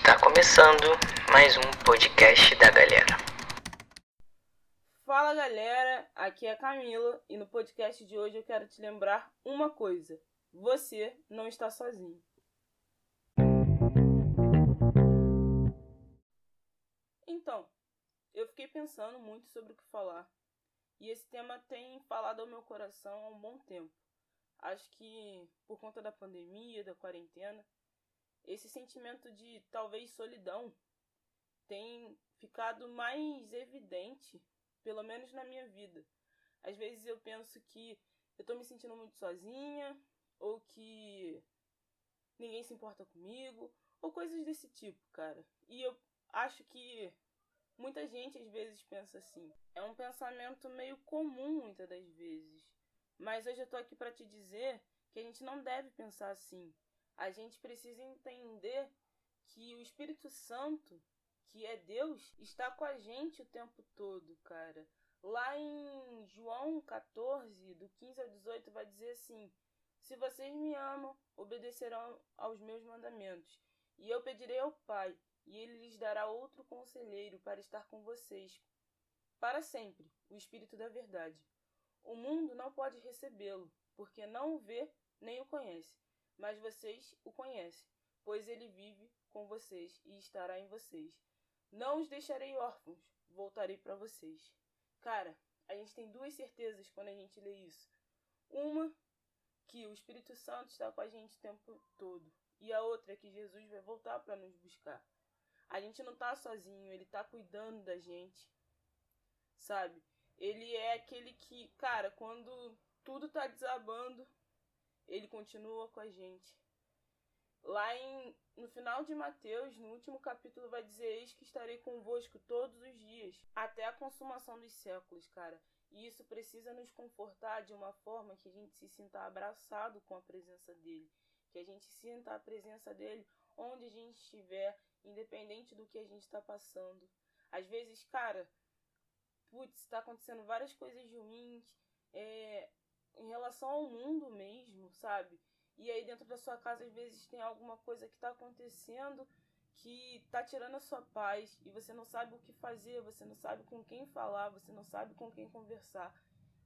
Está começando mais um podcast da galera. Fala galera, aqui é a Camila e no podcast de hoje eu quero te lembrar uma coisa: você não está sozinho. Então, eu fiquei pensando muito sobre o que falar e esse tema tem falado ao meu coração há um bom tempo. Acho que por conta da pandemia, da quarentena, esse sentimento de talvez solidão tem ficado mais evidente, pelo menos na minha vida. Às vezes eu penso que eu tô me sentindo muito sozinha, ou que ninguém se importa comigo, ou coisas desse tipo, cara. E eu acho que muita gente às vezes pensa assim. É um pensamento meio comum muitas das vezes. Mas hoje eu tô aqui para te dizer que a gente não deve pensar assim a gente precisa entender que o Espírito Santo, que é Deus, está com a gente o tempo todo, cara. Lá em João 14, do 15 ao 18, vai dizer assim: Se vocês me amam, obedecerão aos meus mandamentos. E eu pedirei ao Pai, e ele lhes dará outro conselheiro para estar com vocês para sempre, o Espírito da Verdade. O mundo não pode recebê-lo, porque não o vê nem o conhece mas vocês o conhecem, pois ele vive com vocês e estará em vocês. Não os deixarei órfãos, voltarei para vocês. Cara, a gente tem duas certezas quando a gente lê isso. Uma, que o Espírito Santo está com a gente o tempo todo. E a outra é que Jesus vai voltar para nos buscar. A gente não tá sozinho, ele tá cuidando da gente. Sabe? Ele é aquele que, cara, quando tudo tá desabando, ele continua com a gente. Lá em, no final de Mateus, no último capítulo, vai dizer: Eis que estarei convosco todos os dias, até a consumação dos séculos, cara. E isso precisa nos confortar de uma forma que a gente se sinta abraçado com a presença dele, que a gente sinta a presença dele onde a gente estiver, independente do que a gente está passando. Às vezes, cara, putz, está acontecendo várias coisas ruins, é, em relação ao mundo mesmo, sabe? E aí dentro da sua casa às vezes tem alguma coisa que está acontecendo que tá tirando a sua paz e você não sabe o que fazer, você não sabe com quem falar, você não sabe com quem conversar.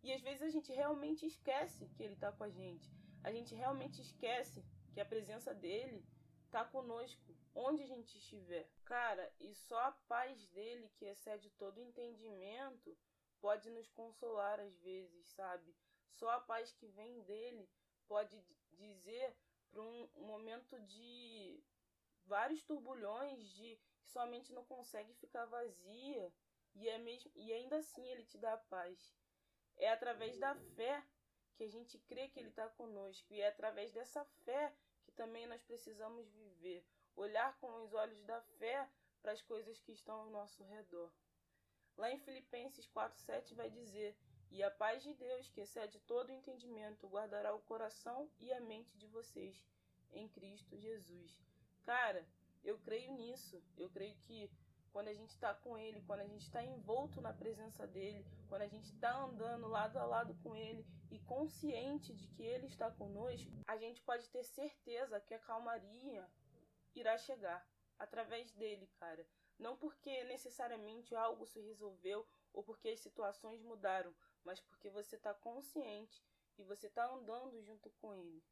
E às vezes a gente realmente esquece que ele tá com a gente. A gente realmente esquece que a presença dele tá conosco, onde a gente estiver. Cara, e só a paz dele, que excede todo entendimento, pode nos consolar às vezes, sabe? Só a paz que vem dele pode dizer para um momento de vários turbulhões de que sua mente não consegue ficar vazia e é mesmo e ainda assim ele te dá paz. É através da fé que a gente crê que ele está conosco e é através dessa fé que também nós precisamos viver, olhar com os olhos da fé para as coisas que estão ao nosso redor. Lá em Filipenses 4:7 vai dizer: e a paz de Deus, que excede todo entendimento, guardará o coração e a mente de vocês em Cristo Jesus. Cara, eu creio nisso. Eu creio que quando a gente está com Ele, quando a gente está envolto na presença dEle, quando a gente está andando lado a lado com Ele e consciente de que Ele está conosco, a gente pode ter certeza que a calmaria irá chegar através dele, cara. Não porque necessariamente algo se resolveu ou porque as situações mudaram, mas porque você está consciente e você está andando junto com Ele.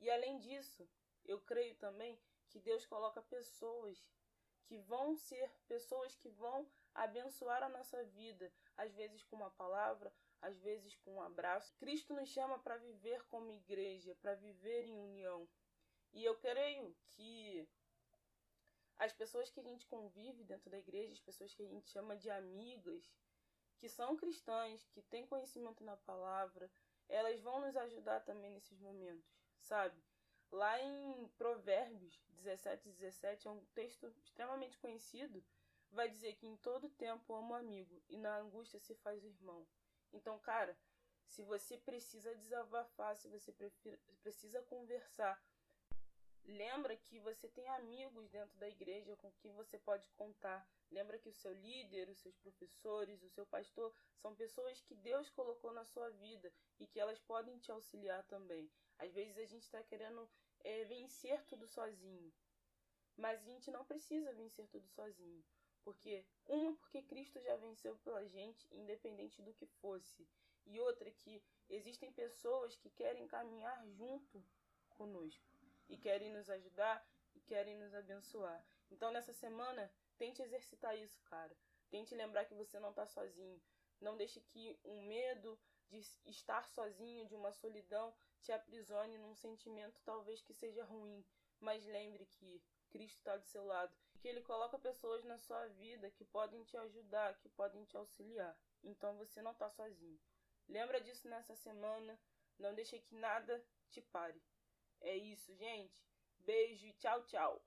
E além disso, eu creio também que Deus coloca pessoas que vão ser pessoas que vão abençoar a nossa vida, às vezes com uma palavra, às vezes com um abraço. Cristo nos chama para viver como igreja, para viver em união. E eu creio que as pessoas que a gente convive dentro da igreja, as pessoas que a gente chama de amigas, que são cristãs, que têm conhecimento na palavra, elas vão nos ajudar também nesses momentos, sabe? Lá em Provérbios 17, 17, é um texto extremamente conhecido, vai dizer que em todo tempo amo amigo e na angústia se faz irmão. Então, cara, se você precisa desabafar, se você precisa conversar, lembra que você tem amigos dentro da igreja com quem você pode contar. Lembra que o seu líder, os seus professores, o seu pastor são pessoas que Deus colocou na sua vida e que elas podem te auxiliar também. Às vezes a gente está querendo é, vencer tudo sozinho, Mas a gente não precisa vencer tudo sozinho. Porque, uma, porque Cristo já venceu pela gente, independente do que fosse. E outra, que existem pessoas que querem caminhar junto conosco. E querem nos ajudar e querem nos abençoar. Então, nessa semana, tente exercitar isso, cara. Tente lembrar que você não está sozinho. Não deixe que um medo de estar sozinho, de uma solidão, te aprisione num sentimento talvez que seja ruim. Mas lembre que Cristo está do seu lado, que Ele coloca pessoas na sua vida que podem te ajudar, que podem te auxiliar. Então você não está sozinho. Lembra disso nessa semana. Não deixe que nada te pare. É isso, gente. Beijo e tchau, tchau.